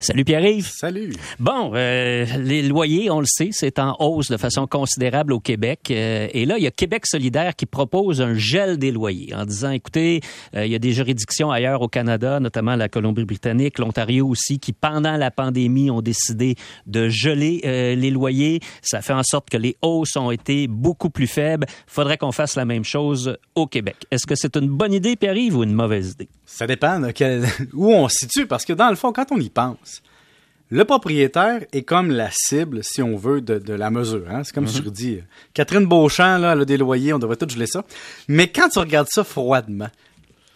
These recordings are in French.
Salut Pierre-Yves. Salut. Bon, euh, les loyers, on le sait, c'est en hausse de façon considérable au Québec. Euh, et là, il y a Québec solidaire qui propose un gel des loyers en disant, écoutez, euh, il y a des juridictions ailleurs au Canada, notamment la Colombie-Britannique, l'Ontario aussi, qui pendant la pandémie ont décidé de geler les loyers. Ça fait en sorte que les hausses ont été beaucoup plus faibles. Faudrait qu'on fasse la même chose au Québec. Est-ce que c'est une bonne idée, Pierre-Yves, ou une mauvaise idée? Ça dépend de quel... où on se situe, parce que dans le fond, quand on y pense, le propriétaire est comme la cible, si on veut, de, la mesure. Hein. C'est comme si je dis, Catherine Beauchamp, là, elle a des loyers, on devrait tout geler ça. Mais quand tu regardes ça froidement,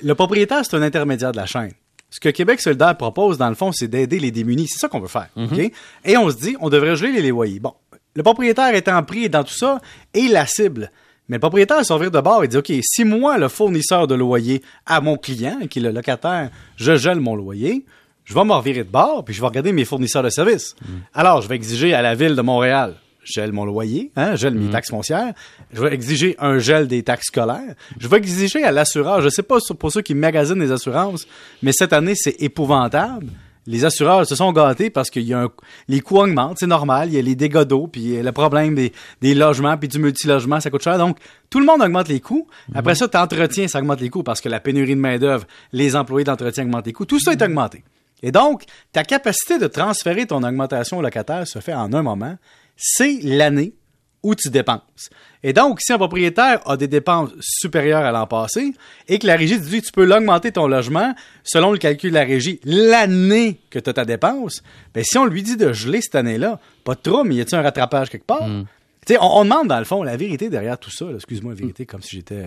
le propriétaire, c'est un intermédiaire de la chaîne. Ce que Québec solidaire propose, dans le fond, c'est d'aider les démunis. C'est ça qu'on veut faire. Mhm. Et on se dit, on devrait geler les loyers. Bon, le propriétaire est en prix dans tout ça et la cible. Mais le propriétaire s'en de bord et dit, OK, si moi, le fournisseur de loyer, à mon client, qui est le locataire, je gèle mon loyer, je vais me revirer de bord, puis je vais regarder mes fournisseurs de services. Mm. Alors, je vais exiger à la ville de Montréal, gèle mon loyer, hein, gèle mes mm. taxes foncières. Je vais exiger un gel des taxes scolaires. Je vais exiger à l'assureur, je sais pas pour ceux qui magasinent les assurances, mais cette année, c'est épouvantable les assureurs se sont gâtés parce que y a les coûts augmentent, c'est normal. Il y a les dégâts d'eau, puis le problème des, des logements, puis du multilogement, ça coûte cher. Donc, tout le monde augmente les coûts. Mhm. Après ça, t'entretiens, ça augmente les coûts parce que la pénurie de main-d'œuvre, les employés d'entretien augmentent les coûts. Tout ça est augmenté. Et donc, ta capacité de transférer ton augmentation au locataire se fait en un moment. C'est l'année où tu dépenses. Et donc, si un propriétaire a des dépenses supérieures à l'an passé et que la régie dit tu peux l'augmenter ton logement selon le calcul de la régie l'année que tu as ta dépense, ben si on lui dit de geler cette année-là, pas trop, mais y a-t-il un rattrapage quelque part? Hmm. On, on, demande dans le fond la vérité derrière tout ça. Excuse-moi, la vérité, comme si j'étais,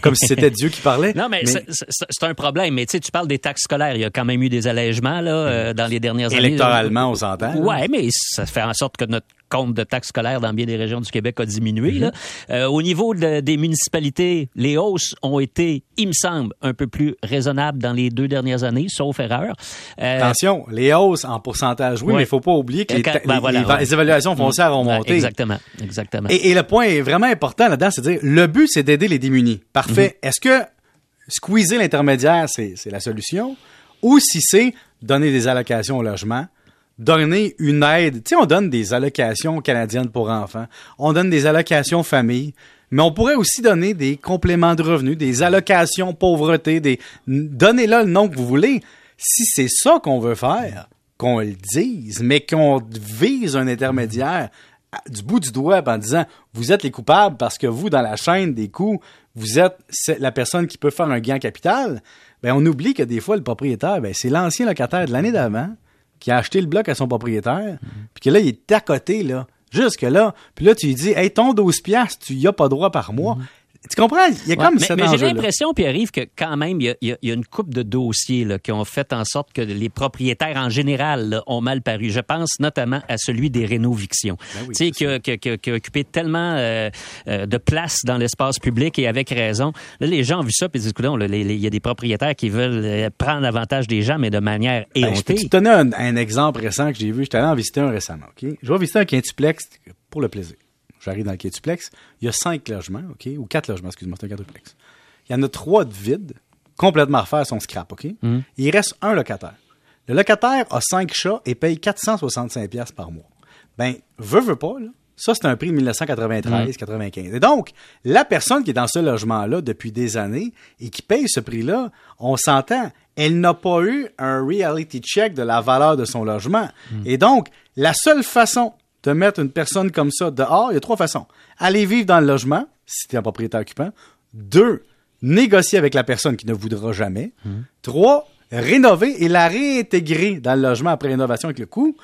comme si c'était Dieu qui parlait. Non, mais, c'est un problème. Mais tu sais, tu parles des taxes scolaires. Il y a quand même eu des allègements là euh, dans les dernières années. Électoralement, on s'entend. Ouais, mais ça fait en sorte que notre compte de taxes scolaires dans bien des régions du Québec a diminué. là. Mm-hmm. Euh, au niveau des municipalités, les hausses ont été, il me semble, un peu plus raisonnables dans les deux dernières années, sauf erreur. Euh, Attention, les hausses en pourcentage, oui, mais il faut pas oublier que les, ben, évaluations foncières ont monté. exactement, exactement. Et, le point est vraiment important là-dedans, c'est de dire, le but, c'est d'aider les démunis. Parfait. Mm-hmm. Est-ce que squeezer l'intermédiaire, c'est la solution? Ou si c'est donner des allocations au logement, donner une aide. Tu on donne des allocations canadiennes pour enfants, on donne des allocations famille, mais on pourrait aussi donner des compléments de revenus, des allocations pauvreté, des donnez-le le nom que vous voulez. Si c'est ça qu'on veut faire, qu'on le dise, mais qu'on vise un intermédiaire du bout du doigt en disant vous êtes les coupables parce que vous, dans la chaîne des coûts, vous êtes la personne qui peut faire un gain capital, ben on oublie que des fois le propriétaire, ben c'est l'ancien locataire de l'année d'avant qui a acheté le bloc à son propriétaire, puis que là, il est à côté, là, jusque-là. Puis là, tu lui dis, hey, ton 12 piastres, tu y as pas droit par mois. Tu comprends? Il y a comme Mais, mais j'ai l'impression, puis arrive que quand même, il y a, une coupe de dossiers là, qui ont fait en sorte que les propriétaires en général ont mal paru. Je pense notamment à celui des rénovictions. Ben tu sais, qui, a, qui, occupé tellement euh, euh, de place dans l'espace public et avec raison. Là, les gens ont vu ça puis disent, écoute, il y a des propriétaires qui veulent euh, prendre avantage des gens, mais de manière ben, éhontée. je te donner un, exemple récent que j'ai vu. J'étais allé en visiter un récemment, OK? Je vais visiter un quintuplex pour le plaisir j'arrive dans le quintuplex, il y a cinq logements, OK, ou quatre logements, excuse-moi, c'est un quadruplex. Il y en a trois de vides, complètement à refaire son scrap, OK? Mhm. Il reste un locataire. Le locataire a cinq chats et paye 465$ par mois. Ben, veut, veut pas, là. Ça, c'est un prix de 1993-95. Mhm. Et donc, la personne qui est dans ce logement-là depuis des années et qui paye ce prix-là, on s'entend, elle n'a pas eu un reality check de la valeur de son logement. Mhm. Et donc, la seule façon de mettre une personne comme ça dehors, il y a trois façons. Aller vivre dans le logement, si tu es un propriétaire occupant. Deux, négocier avec la personne qui ne voudra jamais. Hmm. Trois, rénover et la réintégrer dans le logement après rénovation avec le coût.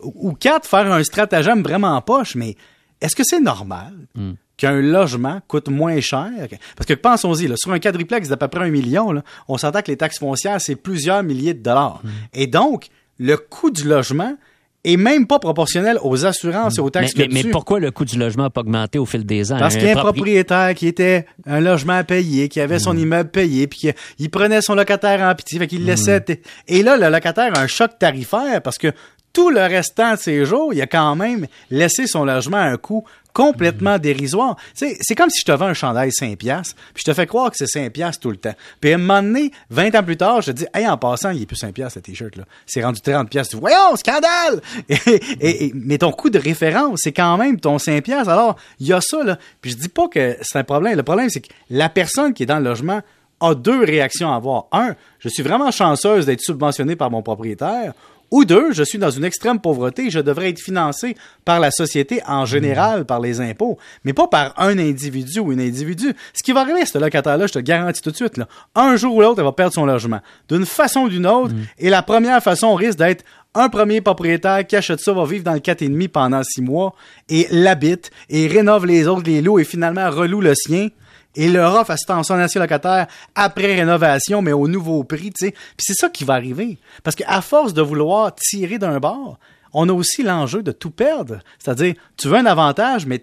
Ou quatre, faire un stratagème vraiment en poche. Mais est-ce que c'est normal hmm. qu'un logement coûte moins cher? Parce que pensons-y, sur un quadriplex d'à peu près un million, on s'entend que les taxes foncières, c'est plusieurs milliers de dollars. Hmm. Et donc, le coût du logement et même pas proportionnel aux assurances et aux taxes mais, mais, mais pourquoi le coût du logement n'a pas augmenté au fil des ans? Parce qu'il y a un propriétaire qui était un logement à payer, qui avait son hmm. immeuble payé, puis il prenait son locataire en pitié, fait qu'il hmm. laissait... Et là, le locataire a un choc tarifaire parce que tout le restant de ses jours, il a quand même laissé son logement à un coût complètement dérisoire. C'est, comme si je te vends un chandail 5 piastres, puis je te fais croire que c'est 5 piastres tout le temps. Puis à un moment donné, 20 ans plus tard, je te dis, hey, en passant, il est plus 5 piastres, le t-shirt, là. C'est rendu 30 piastres. Tu dis, Voyons, scandale! Mais ton coût de référence, c'est quand même ton 5 piastres. Alors, il y a ça, là. Puis je dis pas que c'est un problème. Le problème, c'est que la personne qui est dans le logement a deux réactions à avoir. Un, je suis vraiment chanceuse d'être subventionné par mon propriétaire. Ou deux, je suis dans une extrême pauvreté, je devrais être financé par la société en général, par les impôts, mais pas par un individu ou une individu. Ce qui va arriver, ce locataire-là, je te garantis tout de suite, là, un jour ou l'autre, elle va perdre son logement. D'une façon ou d'une autre, et la première façon risque d'être un premier propriétaire qui achète ça va vivre dans le 4,5 pendant six mois et l'habite et rénove les autres, les lots et finalement reloue le sien et le offre à son ancien locataire après rénovation, mais au nouveau prix, tu sais. Puis c'est ça qui va arriver. Parce qu'à force de vouloir tirer d'un bord, on a aussi l'enjeu de tout perdre. C'est-à-dire, tu veux un avantage, mais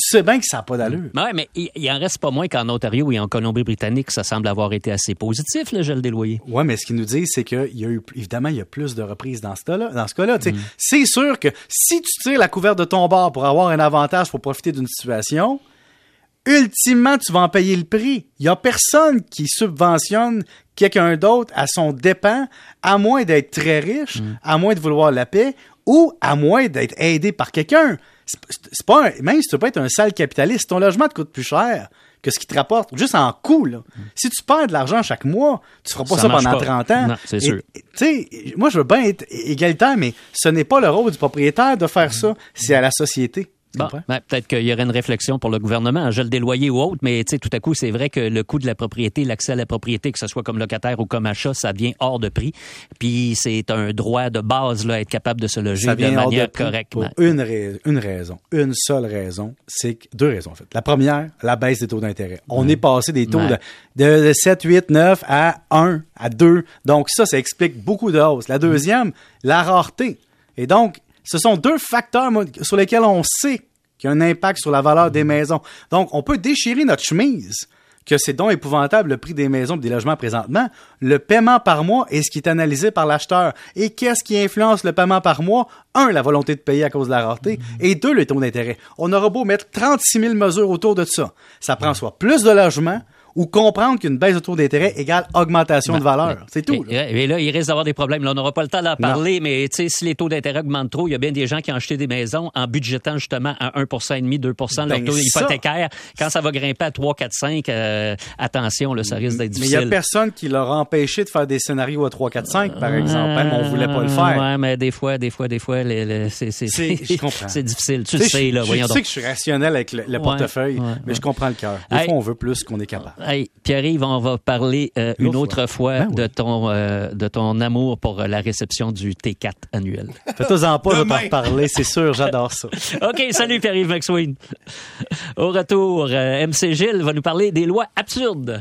sais bien que ça n'a pas d'allure. Oui, mais il, il en reste pas moins qu'en Ontario et en Colombie-Britannique, ça semble avoir été assez positif, le gel des loyers. Oui, mais ce qu'ils nous disent, c'est qu'il y a eu, évidemment, il y a plus de reprises dans ce cas-là. Dans ce cas-là, tu sais. C'est sûr que si tu tires la couverte de ton bord pour avoir un avantage, pour profiter d'une situation, ultimement, tu vas en payer le prix. Il y a personne qui subventionne quelqu'un d'autre à son dépens, à moins d'être très riche, à moins de vouloir la paix, ou à moins d'être aidé par quelqu'un. C'est pas un- même si tu peux pas être un sale capitaliste, ton logement te coûte plus cher que ce qui te rapporte, juste en coût. Là. Si tu perds de l'argent chaque mois, tu feras pas Ça pendant pas. 30 ans. C'est sûr. et, moi, je veux bien être égalitaire, mais ce n'est pas le rôle du propriétaire de faire ça, c'est à la société. Bon, ben, peut-être qu'il y aurait une réflexion pour le gouvernement, un gel des loyers ou autre, mais tout à coup, c'est vrai que le coût de la propriété, l'accès à la propriété, que ce soit comme locataire ou comme achat, ça devient hors de prix. Puis c'est un droit de base, là, être capable de se loger ça de de manière prix correcte. Pour une, rais- une raison, une seule raison, c'est deux raisons en fait. La première, la baisse des taux d'intérêt. On est passé des taux Ouais. de, de 7, 8, 9 à 1, à 2. Donc ça, ça explique beaucoup de hausse. La deuxième, la rareté. Et donc, ce sont deux facteurs sur lesquels on sait qu'il y a un impact sur la valeur des maisons. Donc, on peut déchirer notre chemise que c'est donc épouvantable le prix des maisons et des logements présentement. Le paiement par mois est ce qui est analysé par l'acheteur. Et qu'est-ce qui influence le paiement par mois? Un, la volonté de payer à cause de la rareté. Et deux, le taux d'intérêt. On aura beau mettre 36 000 mesures autour de ça. Ça prend soit plus de logements ou comprendre qu'une baisse de taux d'intérêt égale augmentation de valeur. C'est tout. Et, là. et là, il risque d'avoir des problèmes. Là, on n'aura pas le temps d'en parler, mais sais, si les taux d'intérêt augmentent trop, il y a bien des gens qui ont acheté des maisons en budgétant justement à 1,5% 2 de leur Ben, taux hypothécaire. Quand ça va grimper à 3, 4, 5, euh, attention, là, ça risque d'être Mais il n'y a difficile. personne qui leur a empêché de faire des scénarios à 3, 4, 5, par exemple. Même on voulait pas le faire. Ouais, mais des fois, des fois, des fois, les- les- c'est je difficile. Tu le sais, sais, je- là, je, voyons sais donc. que je suis rationnel avec le, le portefeuille, ouais, mais ouais. je comprends le cœur. Des Hey. fois, on veut plus qu'on est capable. Hey, Pierre-Yves, on va parler euh, une autre fois Ben oui. de, ton, euh, de ton amour pour euh, la réception du T4 annuel. Faites-en pas, je vais reparler, c'est sûr, j'adore ça. OK, salut Pierre-Yves McSween. Au retour, euh, MC Gilles va nous parler des lois absurdes.